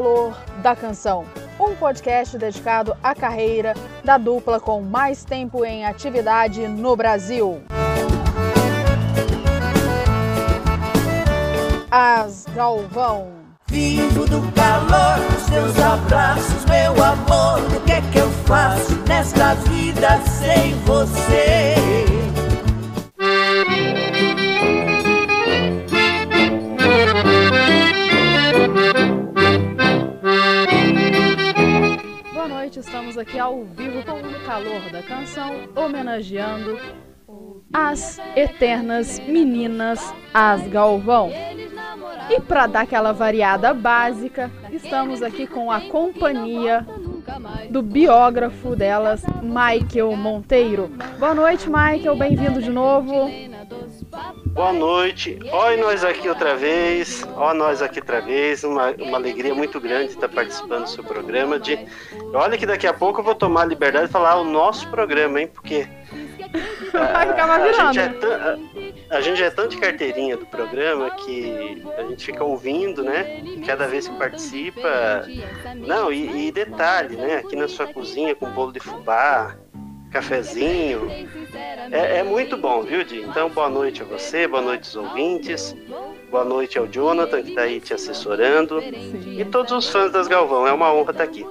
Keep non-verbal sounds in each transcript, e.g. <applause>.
Calor da Canção, um podcast dedicado à carreira da dupla com mais tempo em atividade no Brasil. As Galvão. Vivo do calor dos teus abraços, meu amor. O que é que eu faço nesta vida sem você? Ao vivo com o calor da canção, homenageando as eternas meninas As Galvão. E para dar aquela variada básica, estamos aqui com a companhia do biógrafo delas, Michael Monteiro. Boa noite, Michael, bem-vindo de novo. Boa noite. Oi, nós aqui outra vez. Ó, nós aqui outra vez. Uma, uma alegria muito grande estar participando do seu programa. De... Olha que daqui a pouco eu vou tomar a liberdade de falar o nosso programa, hein? Porque. Vai ficar a, a, gente é a, a gente é tão de carteirinha do programa que a gente fica ouvindo, né? Cada vez que participa. Não, e, e detalhe, né? Aqui na sua cozinha com bolo de fubá, cafezinho. É, é, muito bom, viu, Di? Então, boa noite a você, boa noite aos ouvintes, boa noite ao Jonathan, que está aí te assessorando, Sim. e todos os fãs das Galvão. É uma honra estar tá aqui.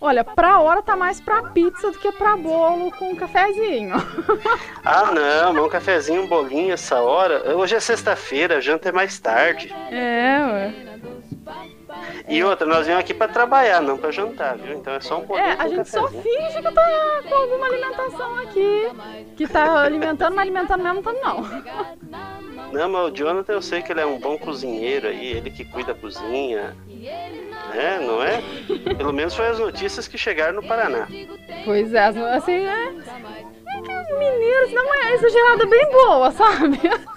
Olha, pra hora tá mais pra pizza do que pra bolo com um cafezinho. <laughs> ah, não, um cafezinho, um bolinho essa hora. Hoje é sexta-feira, a janta é mais tarde. É, ué. E outra, nós viemos aqui para trabalhar, não para jantar, viu? Então é só um pouquinho. É, a gente só finge que tá com alguma alimentação aqui. Que tá alimentando, mas alimentando mesmo tá não. Não, mas o Jonathan eu sei que ele é um bom cozinheiro aí, ele que cuida da cozinha. É, não é? Pelo menos foi as notícias que chegaram no Paraná. Pois é, assim, é. é Mineiros não é exagerada bem boa, sabe? <laughs>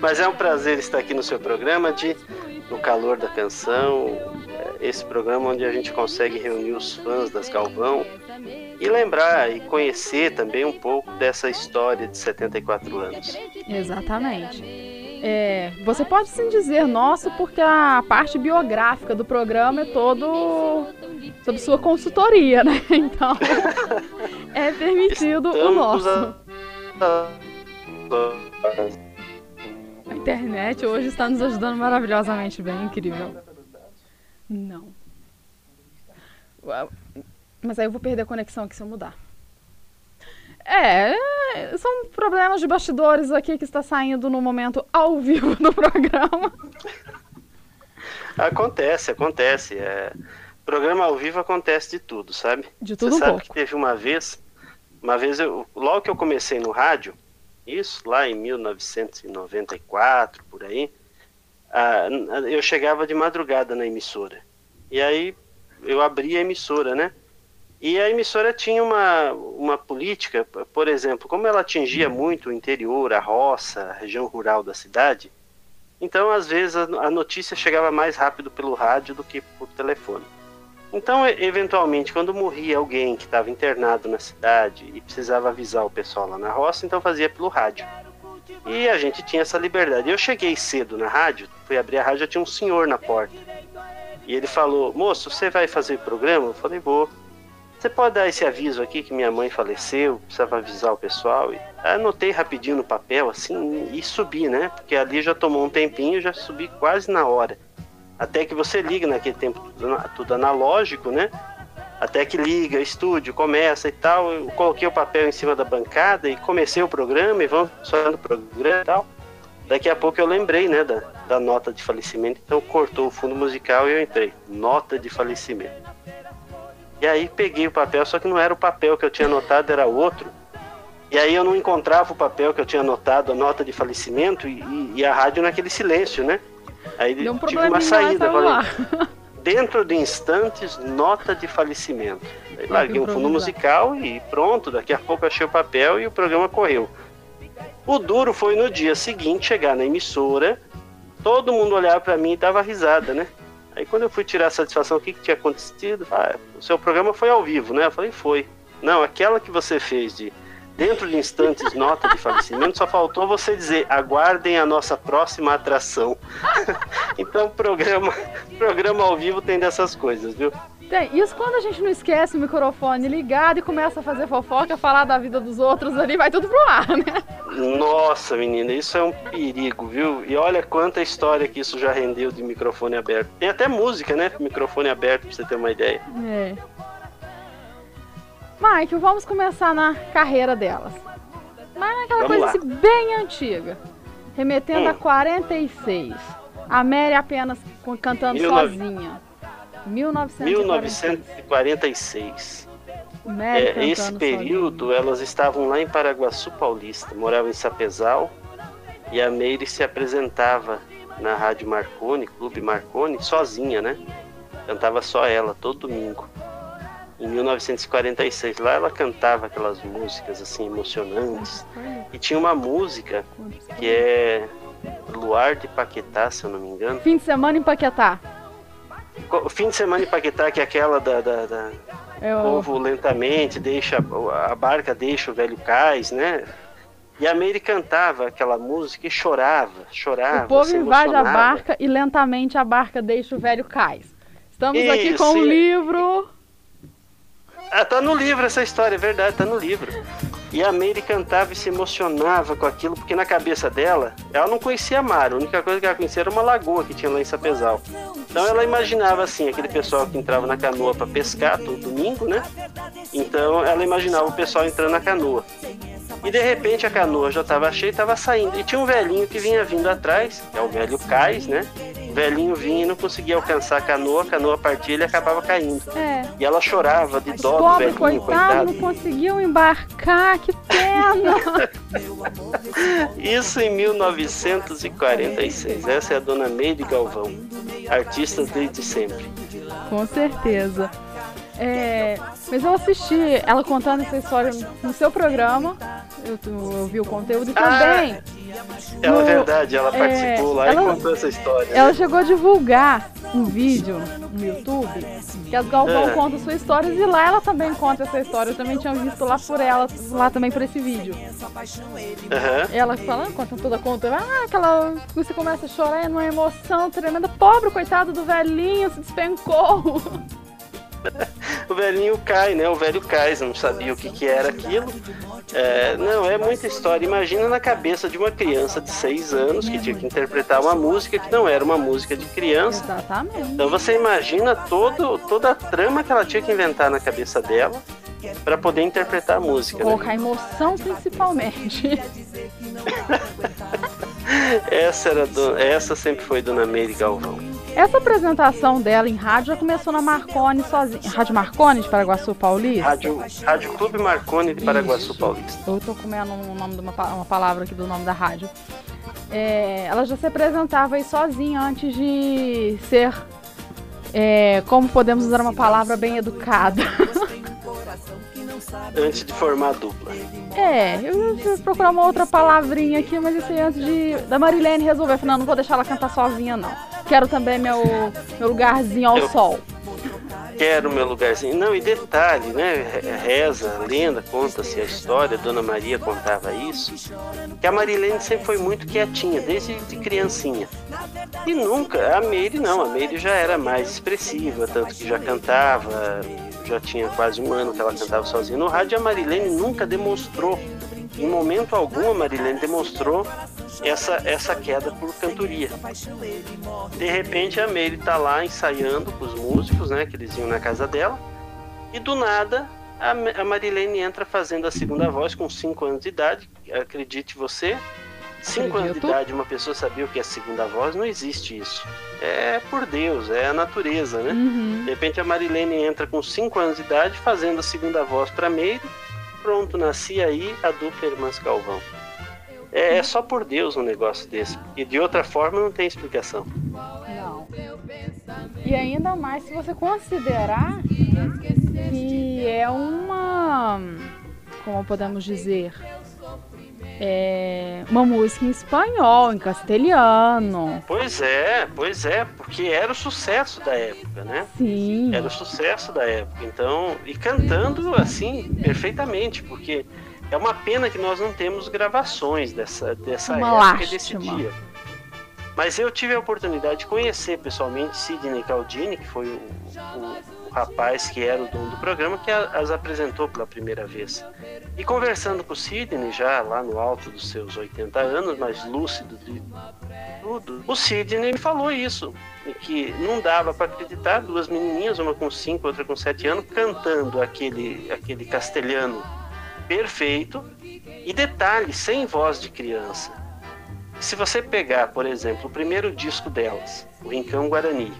Mas é um prazer estar aqui no seu programa de no calor da canção, é, esse programa onde a gente consegue reunir os fãs das Galvão e lembrar e conhecer também um pouco dessa história de 74 anos. Exatamente. É, você pode sim dizer nosso, porque a parte biográfica do programa é todo sob sua consultoria, né? <laughs> Então é permitido Estamos o nosso. A... A internet hoje está nos ajudando maravilhosamente bem, incrível. Não. Mas aí eu vou perder a conexão aqui se eu mudar. É, são problemas de bastidores aqui que está saindo no momento ao vivo do programa. Acontece, acontece. É, programa ao vivo acontece de tudo, sabe? De tudo Você um sabe pouco. que teve uma vez, uma vez eu, logo que eu comecei no rádio, isso lá em 1994, por aí, eu chegava de madrugada na emissora. E aí eu abri a emissora, né? E a emissora tinha uma, uma política, por exemplo, como ela atingia muito o interior, a roça, a região rural da cidade, então às vezes a, a notícia chegava mais rápido pelo rádio do que por telefone. Então, eventualmente, quando morria alguém que estava internado na cidade e precisava avisar o pessoal lá na roça, então fazia pelo rádio. E a gente tinha essa liberdade. Eu cheguei cedo na rádio, fui abrir a rádio, já tinha um senhor na porta. E ele falou: Moço, você vai fazer o programa? Eu falei: Vou. Você pode dar esse aviso aqui que minha mãe faleceu, precisava avisar o pessoal. E anotei rapidinho no papel, assim, e subi, né? Porque ali já tomou um tempinho, já subi quase na hora. Até que você liga naquele tempo tudo, tudo analógico, né? Até que liga, estúdio, começa e tal. Eu coloquei o papel em cima da bancada e comecei o programa e vamos falando o programa e tal. Daqui a pouco eu lembrei, né, da, da nota de falecimento. Então cortou o fundo musical e eu entrei. Nota de falecimento. E aí peguei o papel, só que não era o papel que eu tinha anotado, era outro. E aí eu não encontrava o papel que eu tinha anotado, a nota de falecimento, e, e a rádio naquele silêncio, né? Aí Deu um tive uma saída, falei, <laughs> dentro de instantes, nota de falecimento. Aí larguei um fundo musical e pronto, daqui a pouco achei o papel e o programa correu. O duro foi no dia seguinte chegar na emissora, todo mundo olhava pra mim e dava risada, né? Aí quando eu fui tirar a satisfação, o que, que tinha acontecido? Ah, o seu programa foi ao vivo, né? Eu falei, foi. Não, aquela que você fez de dentro de instantes nota de falecimento, só faltou você dizer, aguardem a nossa próxima atração. <laughs> então programa, programa ao vivo tem dessas coisas, viu? Tem, isso quando a gente não esquece o microfone ligado e começa a fazer fofoca, falar da vida dos outros ali, vai tudo pro ar, né? Nossa, menina, isso é um perigo, viu? E olha quanta história que isso já rendeu de microfone aberto. Tem até música, né? Microfone aberto, pra você ter uma ideia. É. Mike, vamos começar na carreira delas. Mas naquela Vamos coisa assim, bem antiga. Remetendo a Hum. 46. A Mary apenas cantando 19 sozinha. 1946. 1946. Mary É, esse período sozinha. elas estavam lá em Paraguaçu Paulista, moravam em Sapezal e a Meire se apresentava na Rádio Marconi, Clube Marconi, sozinha, né? Cantava só ela todo domingo. Em 1946, lá ela cantava aquelas músicas assim emocionantes. E tinha uma música que é Luar de Paquetá, se eu não me engano. Fim de semana em Paquetá. Fim de semana em Paquetá, que é aquela da, da, da Eu, povo lentamente deixa a barca deixa o velho cais, né? E a Meire cantava aquela música e chorava, chorava. o povo invade a barca e lentamente a barca deixa o velho cais. Estamos aqui Isso, com o e- livro. Ah, tá no livro essa história, é verdade, tá no livro. E a Meire cantava e se emocionava com aquilo, porque na cabeça dela, ela não conhecia mar, a única coisa que ela conhecia era uma lagoa que tinha lá em Sapezal. Então ela imaginava assim, aquele pessoal que entrava na canoa para pescar todo domingo, né? Então ela imaginava o pessoal entrando na canoa. E de repente a canoa já estava cheia e estava saindo. E tinha um velhinho que vinha vindo atrás, que é o velho Cais, né? Velhinho vinha e não conseguia alcançar a canoa, a canoa partia e ele acabava caindo. É. E ela chorava de dó do velhinho, coitado, coitado. não conseguiu embarcar, que pena! <laughs> Isso em 1946. Essa é a dona Meire Galvão, artista desde sempre. Com certeza. É, mas eu assisti ela contando essa história no seu programa. Eu, eu vi o conteúdo e também Ela No- é verdade, ela é, participou lá ela- e contou essa história. né? ela chegou a divulgar um vídeo no YouTube que as Galvão É. conta suas histórias e lá ela também conta essa história. Eu também tinha visto lá por ela, lá também por esse vídeo. Aham. Ela falando, conta toda conta, ah, aquela. Você começa a chorar, é uma emoção tremenda. Pobre coitado do velhinho, se despencou. <laughs> <laughs> O velhinho cai, né? O velho cai, não sabia o que, que era aquilo. É, não, é muita história. Imagina na cabeça de uma criança de 6 anos que tinha que interpretar uma música que não era uma música de criança. Exatamente. Então você imagina todo, toda a trama que ela tinha que inventar na cabeça dela para poder interpretar a música. Né? Colocar emoção principalmente. <laughs> Essa, era do- essa sempre foi Dona Meire Galvão. Essa apresentação dela em rádio já começou na Marconi sozinha. Rádio Marconi de Paraguaçu Paulista? Rádio, Rádio Clube Marconi de Paraguaçu Isso. Paulista. Eu tô comendo o nome de uma, uma palavra aqui do nome da rádio. É, ela já se apresentava aí sozinha antes de ser. é, como podemos usar uma palavra bem educada? <laughs> Antes de formar a dupla. É, eu ia procurar uma outra palavrinha aqui, mas isso aí antes de. Da Marilene resolver. Eu falei, não, não vou deixar ela cantar sozinha, não. Quero também meu, meu lugarzinho ao Eu- sol. Quero meu lugarzinho. Não, e detalhe, né? Re- Reza, lenda, conta-se a história, Dona Maria contava isso, que a Marilene sempre foi muito quietinha, desde de criancinha. E nunca, a Meire não, a Meire já era mais expressiva, tanto que já cantava, já tinha quase um ano que ela cantava sozinha no rádio, e a Marilene nunca demonstrou, em momento algum a Marilene demonstrou essa, essa queda por cantoria. De repente a Meire tá lá ensaiando com os músicos, né? Que eles iam na casa dela. E do nada a, Ma- a Marilene entra fazendo a segunda voz com 5 anos de idade. Acredite você. 5 anos de idade, uma pessoa sabia o que é segunda voz, não existe isso. É por Deus, é a natureza, né? Uhum. De repente a Marilene entra com 5 anos de idade fazendo a segunda voz para Meire. Pronto, nascia aí a dupla Irmãs Galvão. É, é só por Deus um negócio desse, porque de outra forma não tem explicação. E ainda mais se você considerar que é uma. Como podemos dizer? É uma música em espanhol, em castelhano. Pois é, pois é, porque era o sucesso da época, né? Sim. Era o sucesso da época. Então, e cantando assim perfeitamente, porque é uma pena que nós não temos gravações dessa, dessa Uma época e desse lástima. dia. Mas eu tive a oportunidade de conhecer pessoalmente Sidney Caldini, que foi o, o- o rapaz que era o dono do programa, que a- as apresentou pela primeira vez. E conversando com o Sidney, já lá no alto dos seus 80 anos, mais lúcido de tudo, o Sidney me falou isso, que não dava para acreditar duas menininhas, uma com 5, outra com 7 anos, cantando aquele, aquele castelhano perfeito e detalhe, sem voz de criança. Se você pegar, por exemplo, o primeiro disco delas, o Rincão Guarani,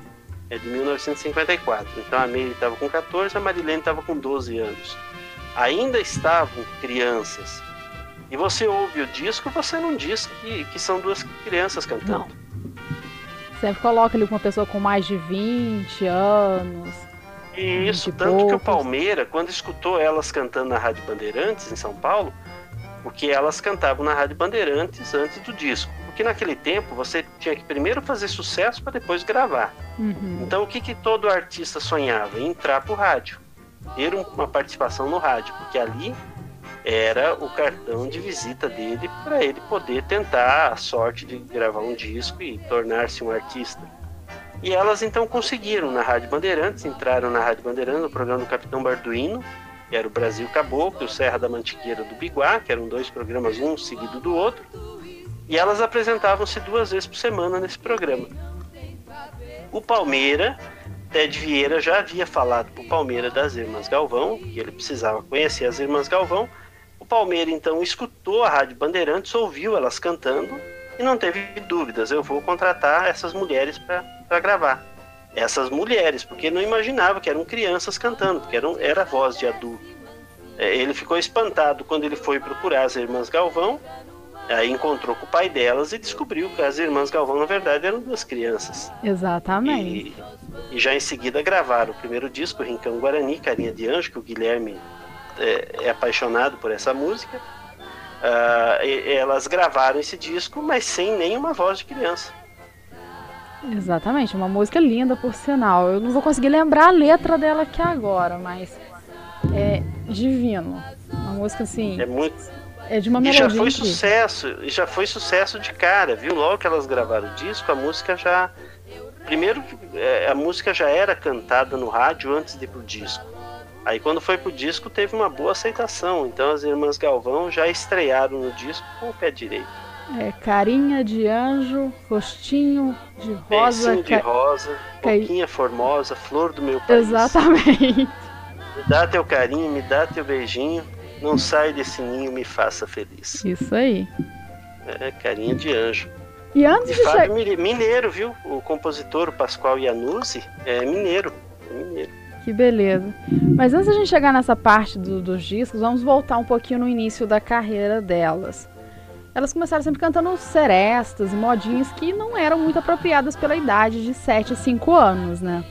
é de 1954. Então a Meire estava com 14, a Marilene estava com 12 anos. Ainda estavam crianças. E você ouve o disco, você não diz que, que são duas crianças cantando. Sempre coloca ali uma pessoa com mais de 20 anos. E isso, tanto que o poucos. Palmeira, quando escutou elas cantando na Rádio Bandeirantes, em São Paulo, porque elas cantavam na Rádio Bandeirantes antes do disco. Porque naquele tempo você tinha que primeiro fazer sucesso para depois gravar. Uhum. Então o que, que todo artista sonhava? Entrar pro rádio, ter um- uma participação no rádio, porque ali era o cartão de visita dele para ele poder tentar a sorte de gravar um disco e tornar-se um artista. E elas então conseguiram na Rádio Bandeirantes, entraram na Rádio Bandeirantes no programa do Capitão Barduino, que era o Brasil Caboclo, o Serra da Mantiqueira do Biguá, que eram dois programas, um seguido do outro. E elas apresentavam-se duas vezes por semana nesse programa. O Palmeira, Ted Vieira já havia falado para o Palmeira das Irmãs Galvão, que ele precisava conhecer as Irmãs Galvão. O Palmeira então escutou a Rádio Bandeirantes, ouviu elas cantando e não teve dúvidas. Eu vou contratar essas mulheres para gravar. Essas mulheres, porque não imaginava que eram crianças cantando, porque eram, era voz de adulto. É, Ele ficou espantado quando ele foi procurar as Irmãs Galvão, aí encontrou com o pai delas e descobriu que as Irmãs Galvão, na verdade, eram duas crianças. Exatamente. E, e já em seguida gravaram o primeiro disco, Rincão Guarani, Carinha de Anjo, que o Guilherme é, é apaixonado por essa música. Ah, e- elas gravaram esse disco, mas sem nenhuma voz de criança. Exatamente, uma música linda por sinal. Eu não vou conseguir lembrar a letra dela aqui agora, mas é divino. Uma música assim, É muito. é de uma E melodia já foi incrível. sucesso, e já foi sucesso de cara, viu? Logo que elas gravaram o disco, a música já. Primeiro, é, a música já era cantada no rádio antes de ir pro disco. Aí quando foi pro disco teve uma boa aceitação. Então as irmãs Galvão já estrearam no disco com o pé direito. É carinha de anjo, rostinho de rosa. Beicinho de ca- rosa, cai- boquinha formosa, flor do meu país. Exatamente. <laughs> Me dá teu carinho, me dá teu beijinho. Não sai desse ninho, me faça feliz. Isso aí. É carinho de anjo. E antes E de. Fábio Mire- Mineiro, viu? O compositor, o Pascoal Iannuzzi, é mineiro. É mineiro. Que beleza. Mas antes de a gente chegar nessa parte do- dos discos, vamos voltar um pouquinho no início da carreira delas. Elas começaram sempre cantando serestas e modinhas que não eram muito apropriadas pela idade de 7 a 5 anos, né?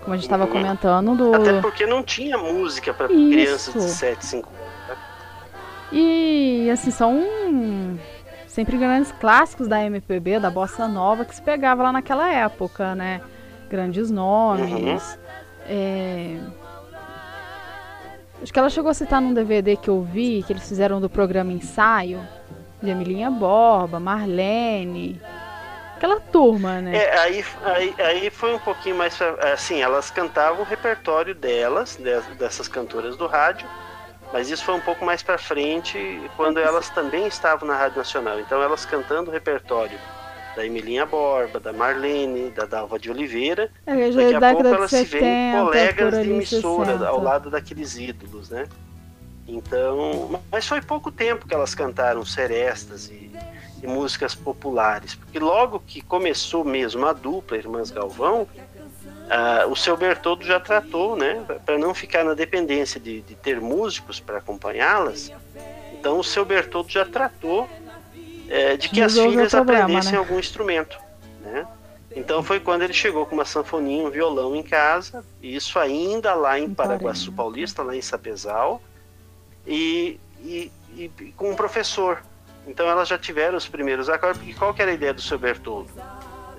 Como a gente estava Uhum. comentando do. Até porque não tinha música para crianças de 7, 5 E assim, são sempre grandes clássicos da MPB, da Bossa Nova, que se pegava lá naquela época, né? Grandes nomes. É, Acho que ela chegou a citar num DVD que eu vi, que eles fizeram do programa Ensaio, de Emilinha Borba, Marlene. Aquela turma, né? É, aí, aí, aí foi um pouquinho mais. Assim, elas cantavam o repertório delas, de- dessas cantoras do rádio, mas isso foi um pouco mais pra frente, quando elas também estavam na Rádio Nacional. Então, elas cantando o repertório da Emilinha Borba, da Marlene, da Dalva de Oliveira. É, já Daqui é a pouco elas se 70, veem colegas de emissora 60. ao lado daqueles ídolos, né? Então, mas foi pouco tempo que elas cantaram serestas e, e músicas populares, porque logo que começou mesmo a dupla Irmãs Galvão, ah, o seu Bertoldo já tratou, né, para não ficar na dependência de, de ter músicos para acompanhá-las. Então, o seu Bertoldo já tratou eh, de que as Resolveu filhas problema, aprendessem né? algum instrumento, né? Então foi quando ele chegou com uma sanfoninha, um violão em casa, isso ainda lá em Paraguaçu Paulista, lá em Sapezal, e, e, e, com um professor. Então elas já tiveram os primeiros acordes, porque qual era a ideia do seu Bertoldo?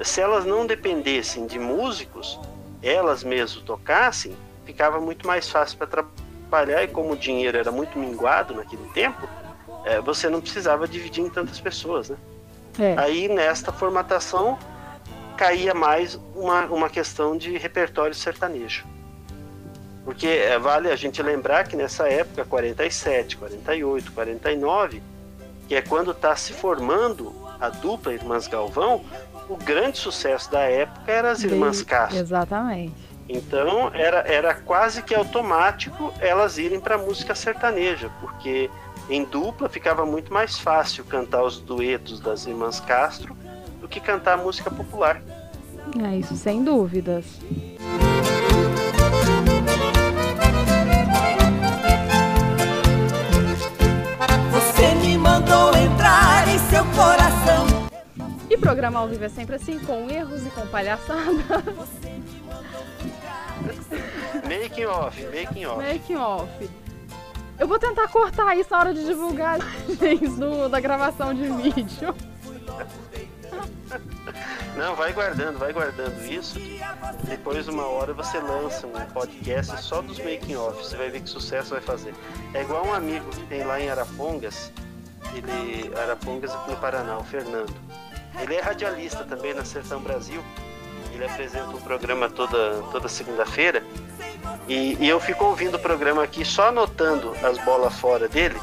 Se elas não dependessem de músicos, elas mesmas tocassem, ficava muito mais fácil para trabalhar, e como o dinheiro era muito minguado naquele tempo, é, você não precisava dividir em tantas pessoas, né? É. Aí nesta formatação caía mais uma, uma questão de repertório sertanejo. Porque é, vale a gente lembrar que nessa época, 47, 48, 49, que é quando está se formando a dupla Irmãs Galvão, o grande sucesso da época era as Irmãs Castro. Exatamente. Então era, era quase que automático elas irem para música sertaneja, porque em dupla ficava muito mais fácil cantar os duetos das irmãs Castro do que cantar música popular. É isso, sem dúvidas. Você me mandou entrar em seu coração. E programa ao vivo é sempre assim, com erros e com palhaçada. Making off, making off. Making off. Eu vou tentar cortar isso na hora de divulgar do, da gravação de vídeo. Não, vai guardando, vai guardando isso. Depois, uma hora, você lança um podcast só dos making off. Você vai ver que sucesso vai fazer. É igual um amigo que tem lá em Arapongas. Ele, Arapongas aqui no Paraná, o Fernando. Ele é radialista também na Sertão Brasil. Ele apresenta um programa toda, toda segunda-feira. E, e, eu fico ouvindo o programa aqui só anotando as bolas fora dele.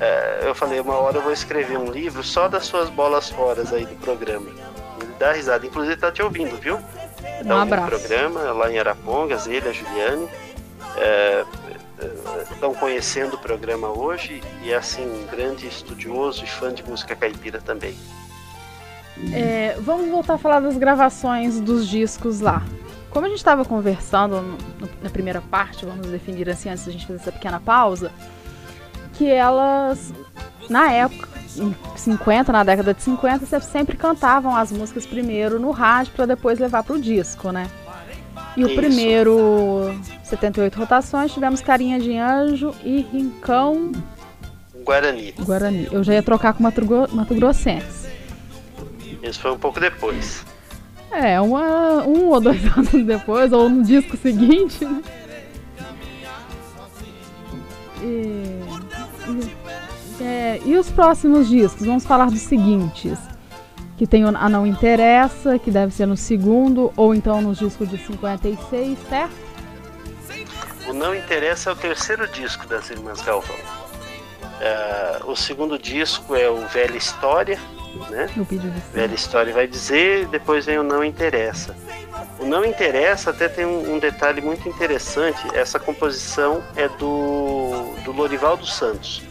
É, eu falei, uma hora eu vou escrever um livro só das suas bolas fora aí do programa. Ele dá risada. Inclusive tá te ouvindo, viu? Um tá abraço. programa lá em Arapongas, ele, a Juliane. É, estão conhecendo o programa hoje e é assim um grande estudioso e fã de música caipira também. É, vamos voltar a falar das gravações dos discos lá. Como a gente estava conversando no, na primeira parte, vamos definir assim antes da gente fazer essa pequena pausa, que elas, na época, em 50, na década de 50, sempre cantavam as músicas primeiro no rádio para depois levar para o disco, né? E Isso. o primeiro 78 rotações tivemos Carinha de Anjo e Rincão Guarani. Guarani. Eu já ia trocar com Mato, Mato Grossense. Isso foi um pouco depois. É, uma, um ou dois <laughs> anos depois, ou no disco seguinte, né? E, e, é, e os próximos discos? Vamos falar dos seguintes. Que tem a Não Interessa, que deve ser no segundo, ou então no disco de 56, certo? O Não Interessa é o terceiro disco das Irmãs Galvão. É, o segundo disco é o Velha História, né? Velha história vai dizer, depois vem o não interessa. O não interessa até tem um, um detalhe muito interessante. Essa composição é do, do Lorival dos Santos.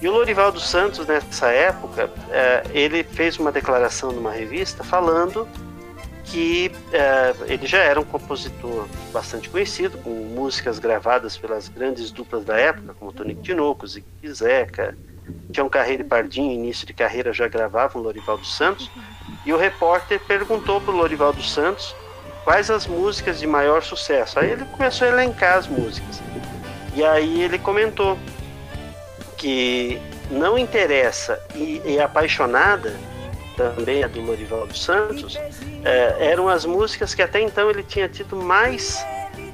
E o Lorival dos Santos, nessa época, é, ele fez uma declaração numa revista falando que é, ele já era um compositor bastante conhecido, com músicas gravadas pelas grandes duplas da época, como Tonico Tinoco, Zique Zeca, Tião Carreira e Pardinho, início de carreira, já gravavam Lorival dos Santos. E o repórter perguntou para o Lorival dos Santos quais as músicas de maior sucesso. Aí ele começou a elencar as músicas. E aí ele comentou que não interessa e, e apaixonada também a do Lorival dos Santos é, eram as músicas que até então ele tinha tido mais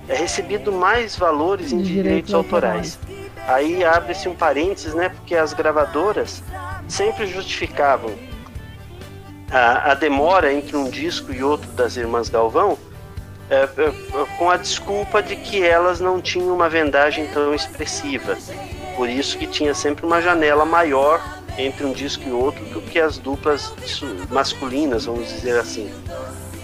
é, recebido mais valores em direitos, direitos autorais. autorais. Aí abre-se um parênteses, né? Porque as gravadoras sempre justificavam a, a demora entre um disco e outro das Irmãs Galvão é, é, com a desculpa de que elas não tinham uma vendagem tão expressiva. Por isso que tinha sempre uma janela maior entre um disco e outro do que as duplas masculinas, vamos dizer assim.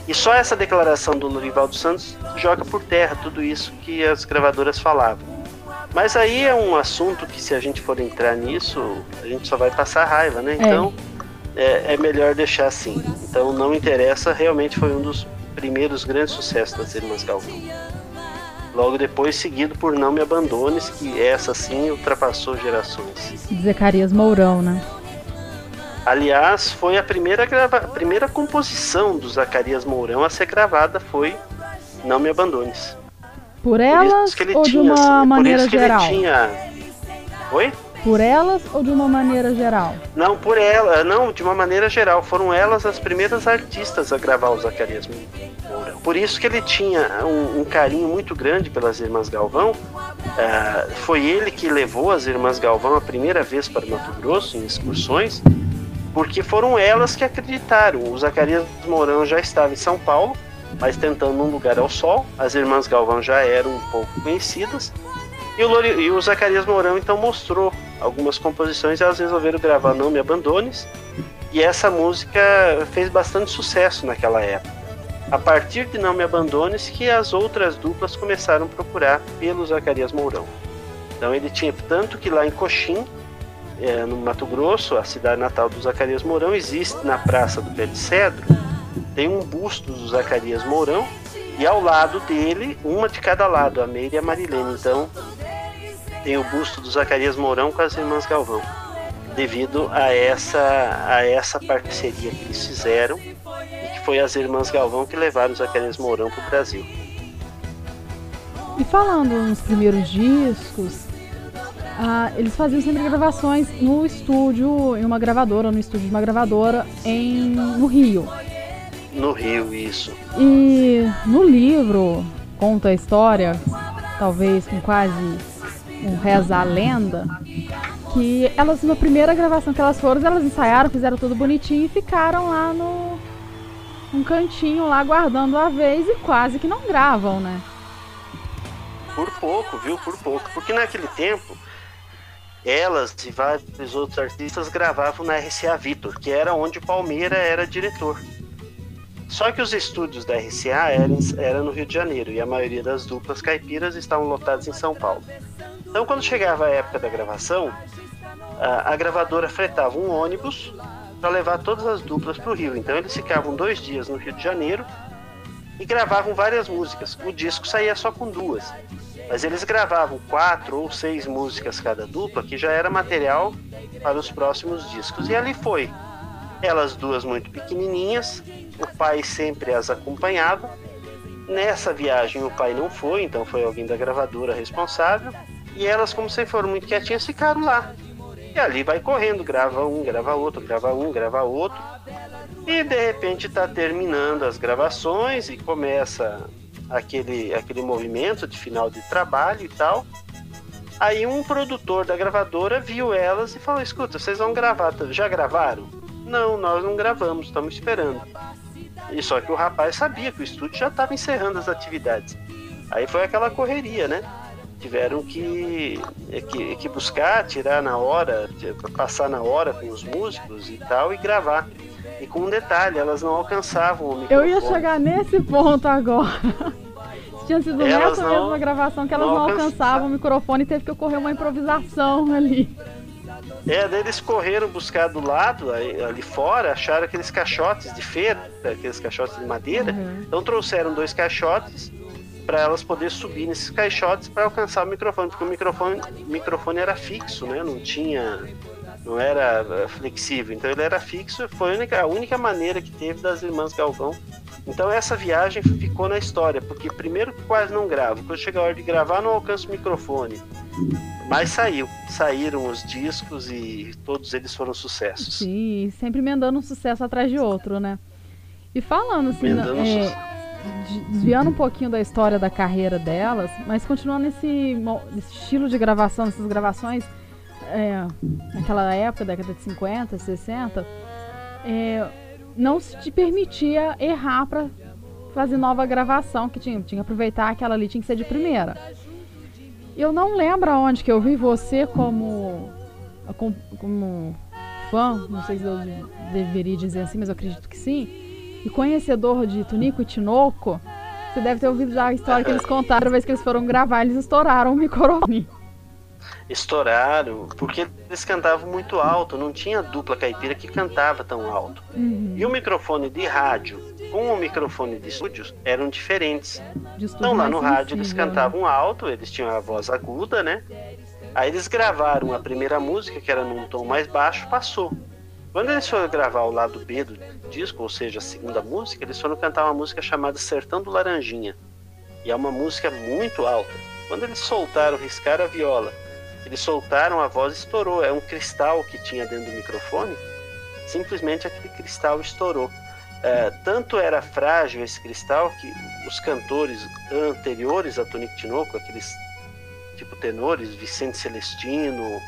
E só essa declaração do Lorival dos Santos joga por terra tudo isso que as gravadoras falavam. Mas aí é um assunto que se a gente for entrar nisso, a gente só vai passar raiva, né? É. Então é, é melhor deixar assim. Então não interessa, realmente foi um dos primeiros grandes sucessos das Irmãs Galvão. Logo depois, seguido por Não Me Abandones, que essa sim ultrapassou gerações. Zacarias Mourão, né? Aliás, foi a primeira, grava... a primeira composição do Zacarias Mourão a ser gravada foi Não Me Abandones. Por elas por ou tinha, de uma maneira geral? Tinha... Oi? Por elas ou de uma maneira geral? Não, por ela, não, de uma maneira geral. Foram elas as primeiras artistas a gravar o Zacarias Mourão. Por isso que ele tinha um, um carinho muito grande pelas Irmãs Galvão. Uh, foi ele que levou as Irmãs Galvão a primeira vez para Mato Grosso em excursões, porque foram elas que acreditaram. O Zacarias Mourão já estava em São Paulo, mas tentando um lugar ao sol. As Irmãs Galvão já eram um pouco conhecidas. E o, Lori, e o Zacarias Mourão então mostrou algumas composições e elas resolveram gravar Não Me Abandones. E essa música fez bastante sucesso naquela época. A partir de Não Me Abandones que as outras duplas começaram a procurar pelo Zacarias Mourão. Então ele tinha tanto que lá em Coxim, é, no Mato Grosso, a cidade natal do Zacarias Mourão, existe na Praça do Pé de Cedro, tem um busto do Zacarias Mourão e ao lado dele, uma de cada lado, a Meire e a Marilene. Então, tem o busto do Zacarias Mourão com as irmãs Galvão, devido a essa, a essa parceria que eles fizeram e que foi as irmãs Galvão que levaram o Zacarias Mourão para o Brasil. E falando nos primeiros discos, ah, eles faziam sempre gravações no estúdio, em uma gravadora, no estúdio de uma gravadora em, no Rio. No Rio, isso. E no livro conta a história, talvez com quase um reza a lenda, que elas, na primeira gravação que elas foram, elas ensaiaram, fizeram tudo bonitinho e ficaram lá no um cantinho lá guardando a vez e quase que não gravam, né? Por pouco, viu? Por pouco. Porque naquele tempo, elas e vários outros artistas gravavam na RCA Victor, que era onde o Palmeira era diretor. Só que os estúdios da RCA eram, eram no Rio de Janeiro e a maioria das duplas caipiras estavam lotadas em São Paulo. Então, quando chegava a época da gravação, a, a gravadora fretava um ônibus para levar todas as duplas para o Rio. Então, eles ficavam dois dias no Rio de Janeiro e gravavam várias músicas. O disco saía só com duas, mas eles gravavam quatro ou seis músicas cada dupla, que já era material para os próximos discos. E ali foi. Elas duas muito pequenininhas, o pai sempre as acompanhava. Nessa viagem o pai não foi, então foi alguém da gravadora responsável. E elas, como sempre foram muito quietinhas, ficaram lá. E ali vai correndo, grava um, grava outro, grava um, grava outro. E de repente está terminando as gravações e começa aquele, aquele movimento de final de trabalho e tal. Aí um produtor da gravadora viu elas e falou: Escuta, vocês vão gravar, já gravaram? Não, nós não gravamos, estamos esperando. E só que o rapaz sabia que o estúdio já estava encerrando as atividades. Aí foi aquela correria, né? tiveram que, é que, que buscar, tirar na hora, passar na hora com os músicos e tal e gravar. E com um detalhe, elas não alcançavam o microfone. Eu ia chegar nesse ponto agora. <laughs> Tinha sido elas nessa não, mesma gravação que elas não, não alcançavam o microfone e teve que ocorrer uma improvisação ali. É, daí eles correram buscar do lado, ali fora, acharam aqueles caixotes de feira, aqueles caixotes de madeira. Uhum. Então trouxeram dois caixotes para elas poder subir nesses caixotes para alcançar o microfone, porque o microfone, microfone era fixo, né? Não tinha, não era eh, flexível, então ele era fixo. Foi a única, a única maneira que teve das irmãs Galvão. Então essa viagem ficou na história, porque primeiro quase não gravo, quando chega a hora de gravar não alcanço o microfone. Mas saiu, saíram os discos e todos eles foram sucessos. Sim, sempre emendando um sucesso atrás de outro, né? E falando assim, é, desviando um pouquinho da história da carreira delas, mas continuando nesse, nesse estilo de gravação, nessas gravações, é, naquela época, década de 50, 60, é, não se te permitia errar para fazer nova gravação, que tinha, tinha que aproveitar aquela ali, tinha que ser de primeira. Eu não lembro aonde que eu vi você como, como, como fã, não sei se eu deveria dizer assim, mas eu acredito que sim e conhecedor de Tunico e Tinoco, você deve ter ouvido já a história que eles contaram, a vez que eles foram gravar, eles estouraram o microfone. Estouraram, porque eles cantavam muito alto, não tinha dupla caipira que cantava tão alto. Uhum. E o microfone de rádio com o microfone de estúdios eram diferentes. então lá no rádio eles né? cantavam alto, eles tinham a voz aguda, né? Aí eles gravaram a primeira música, que era num tom mais baixo, passou. Quando eles foram gravar o lado B do disco, ou seja, a segunda música, eles foram cantar uma música chamada Sertão do Laranjinha. E é uma música muito alta. Quando eles soltaram, riscaram a viola, eles soltaram, a voz estourou. É um cristal que tinha dentro do microfone. Simplesmente aquele cristal estourou. É, tanto era frágil esse cristal que os cantores anteriores a Tonico Tinoco, aqueles tipo tenores, Vicente Celestino,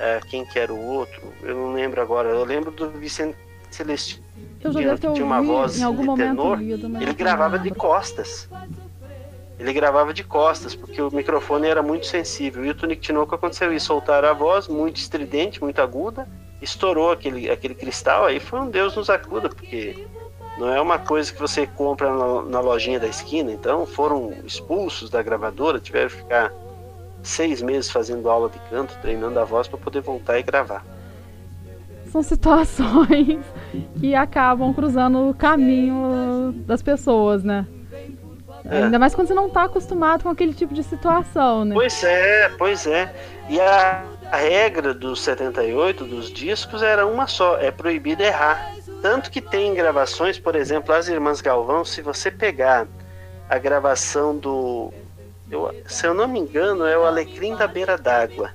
é, quem que era o outro? Eu não lembro agora. Eu lembro do Vicente Celestino. Eu já deve ter tinha uma voz em algum de momento tenor. ouvido, Ele gravava de costas. Ele gravava de costas, porque o microfone era muito sensível. E o Tonico Tinoco aconteceu isso, soltaram a voz muito estridente, muito aguda, estourou aquele, aquele cristal, aí foi um Deus nos acuda, porque não é uma coisa que você compra na, na lojinha da esquina. Então foram expulsos da gravadora, tiveram que ficar seis meses fazendo aula de canto, treinando a voz para poder voltar e gravar. São situações que acabam cruzando o caminho das pessoas, né? É. Ainda mais quando você não tá acostumado com aquele tipo de situação, né? Pois é, pois é. E a, a regra dos 78 dos discos era uma só, é proibido errar. Tanto que tem gravações, por exemplo, as Irmãs Galvão, se você pegar a gravação do. eu- se eu não me engano, é o Alecrim da Beira d'Água.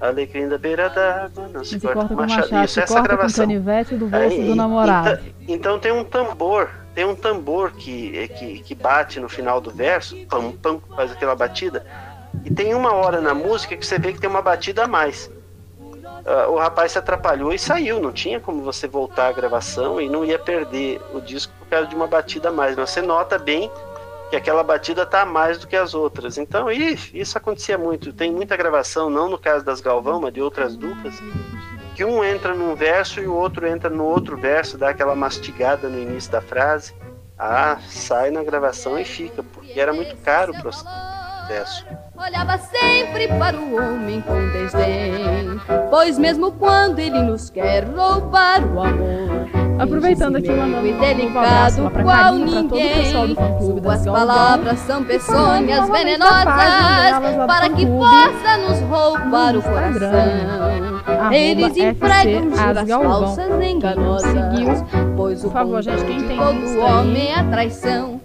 Alecrim da Beira d'Água, não se Se corta corta com com machado. machado, Isso, se essa corta com gravação. canivete do bolso Aí, do namorado. Então, então tem um tambor, tem um tambor que, que, que bate no final do verso, pam, pam, faz aquela batida. E tem uma hora na música que você vê que tem uma batida a mais. Ah, o rapaz se atrapalhou e saiu, não tinha como você voltar à gravação e não ia perder o disco por causa de uma batida a mais. Mas você nota bem que aquela batida tá a mais do que as outras. Então, isso acontecia muito. Tem muita gravação, não no caso das Galvão, mas de outras duplas, que um entra num verso e o outro entra no outro verso, dá aquela mastigada no início da frase. Ah, sai na gravação e fica, porque era muito caro o processo. Olhava sempre para o homem com desdém, pois mesmo quando ele nos quer roubar o amor, Aproveitando aqui, mandando um delicado, pra qual Karine, pra todo o ninguém. pessoal do fã-clube das Suas Galvão. palavras são peçonhas venenosas para que possa nos roubar o coração. Eles empregam juras falsas enganosas, pois o por favor, gente, quem tem todo homem é traição.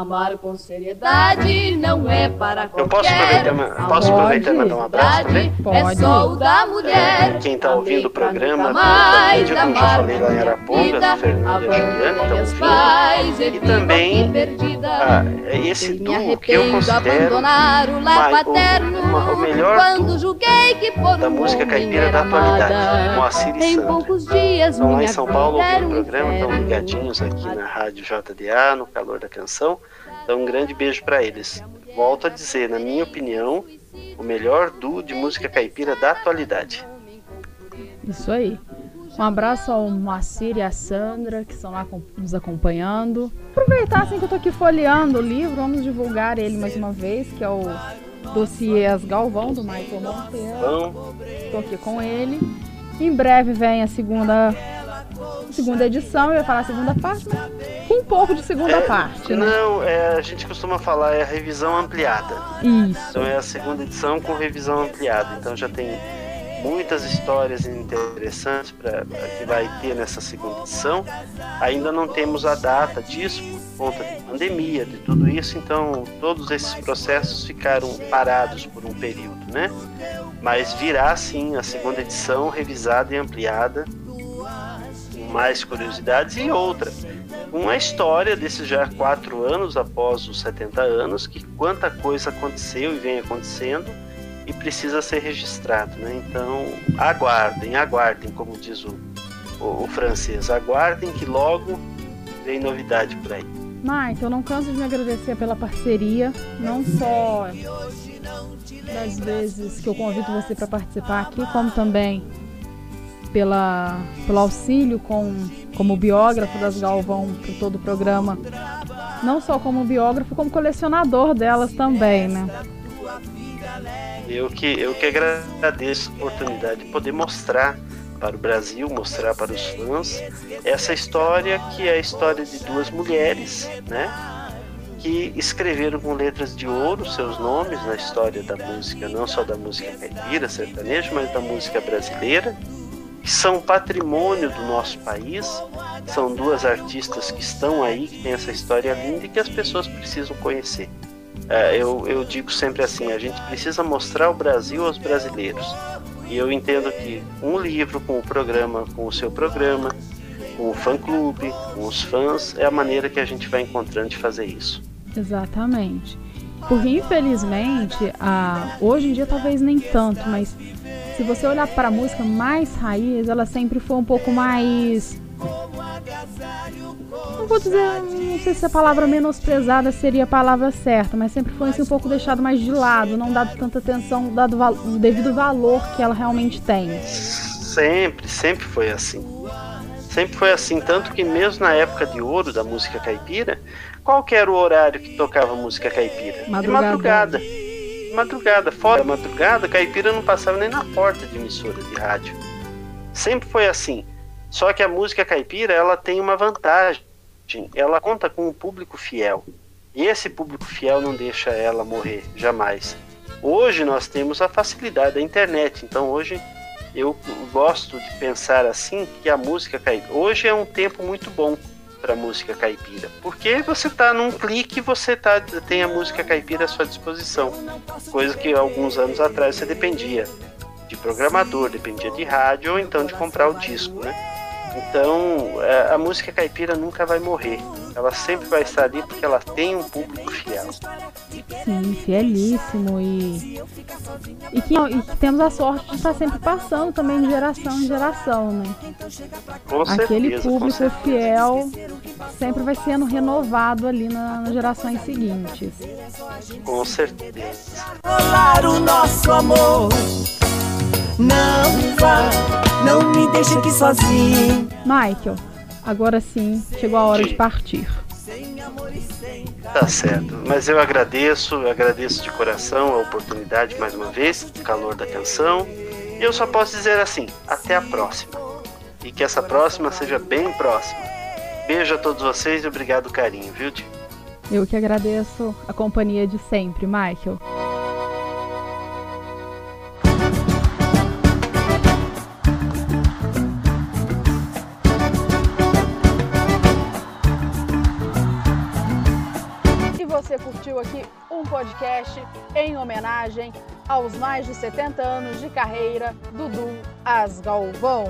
Amar com seriedade não é para qualquer Eu posso aproveitar, ma- posso aproveitar e mandar um abraço também? É Pode. só o da mulher. Quem está ouvindo o programa, mais como eu já falei lá em Fernando e a Juliana estão ouvindo. E também perdida. Ah, esse duo que eu considero abandonar o lar uma- o- uma- melhor quando duo julguei que por da música caipira da atualidade. Moacir e Sandra. poucos dias Estão lá em São Paulo ouvindo o programa, estão inferno. ligadinhos aqui na Rádio JDA, no calor da canção. Então, um grande beijo para eles. Volto a dizer, na minha opinião, o melhor duo de música caipira da atualidade. Isso aí. Um abraço ao Moacir e à Sandra, que estão lá nos acompanhando. Aproveitar assim que eu tô aqui folheando o livro, vamos divulgar ele mais uma vez, que é o Dossiês Galvão, do Michael Monteiro. Estou aqui com ele. Em breve vem a segunda, segunda edição, eu ia falar segunda parte, mas com um pouco de segunda É, parte, né? não, é, a gente costuma falar é a revisão ampliada. Isso. Então é a segunda edição com revisão ampliada. Então já tem muitas histórias interessantes pra, pra que vai ter nessa segunda edição. Ainda não temos a data disso por conta de pandemia, de tudo isso. Então todos esses processos ficaram parados por um período, né? Mas virá sim a segunda edição revisada e ampliada, mais curiosidades e outra uma história desses já quatro anos após os 70 anos, que quanta coisa aconteceu e vem acontecendo e precisa ser registrado, né? Então aguardem, aguardem, como diz o, o, o francês, aguardem que logo vem novidade por aí. Mike, eu não canso de me agradecer pela parceria, não só das vezes que eu convido você para participar aqui, como também pela, pelo auxílio com, como biógrafo das Galvão para todo o programa. Não só como biógrafo, como colecionador delas também, né? Eu que, eu que agradeço a oportunidade de poder mostrar para o Brasil, mostrar para os fãs essa história que é a história de duas mulheres, né? Que escreveram com letras de ouro seus nomes na história da música, não só da música caipira, sertaneja, mas da música brasileira. Que são patrimônio do nosso país. São duas artistas que estão aí, que têm essa história linda e que as pessoas precisam conhecer. É, eu, eu digo sempre assim: a gente precisa mostrar o Brasil aos brasileiros. E eu entendo que um livro com o programa, com o seu programa, com o fã-clube, com os fãs, é a maneira que a gente vai encontrando de fazer isso. Exatamente. Porque infelizmente, a, hoje em dia talvez nem tanto, mas se você olhar para a música mais raiz, ela sempre foi um pouco mais. Não vou dizer, não sei se a palavra menosprezada seria a palavra certa, mas sempre foi assim, um pouco deixado mais de lado, não dado tanta atenção, dado o devido valor que ela realmente tem. Sempre, sempre foi assim. Sempre foi assim, tanto que mesmo na época de ouro da música caipira, qual que era o horário que tocava música caipira? Madrugada. De madrugada. Madrugada. Fora da madrugada, caipira não passava nem na porta de emissora de rádio. Sempre foi assim. Só que a música caipira, ela tem uma vantagem. Ela conta com um público fiel. E esse público fiel não deixa ela morrer, jamais. Hoje nós temos a facilidade da internet. Então hoje eu gosto de pensar assim que a música caipira hoje é um tempo muito bom para música caipira, porque você tá num clique você tá tem a música caipira à sua disposição, coisa que alguns anos atrás você dependia de programador, dependia de rádio ou então de comprar o disco, né? Então é, a música caipira nunca vai morrer, ela sempre vai estar ali porque ela tem um público fiel. Sim, fielíssimo e e que, e que temos a sorte de estar sempre passando também de geração em geração, né? Com Aquele certeza, público fiel sempre vai sendo renovado ali na- nas gerações seguintes. Com certeza. rolar o nosso amor. Não vá, não me deixe aqui sozinho. Michael, agora sim chegou a hora de partir. Tá certo. Mas eu agradeço, eu agradeço de coração a oportunidade mais uma vez, o calor da canção. E eu só posso dizer assim, até a próxima. E que essa próxima seja bem próxima. Beijo a todos vocês e obrigado carinho, viu, tio? Eu que agradeço a companhia de sempre, Michael. Podcast em homenagem aos mais de 70 anos de carreira do Dudu As Galvão.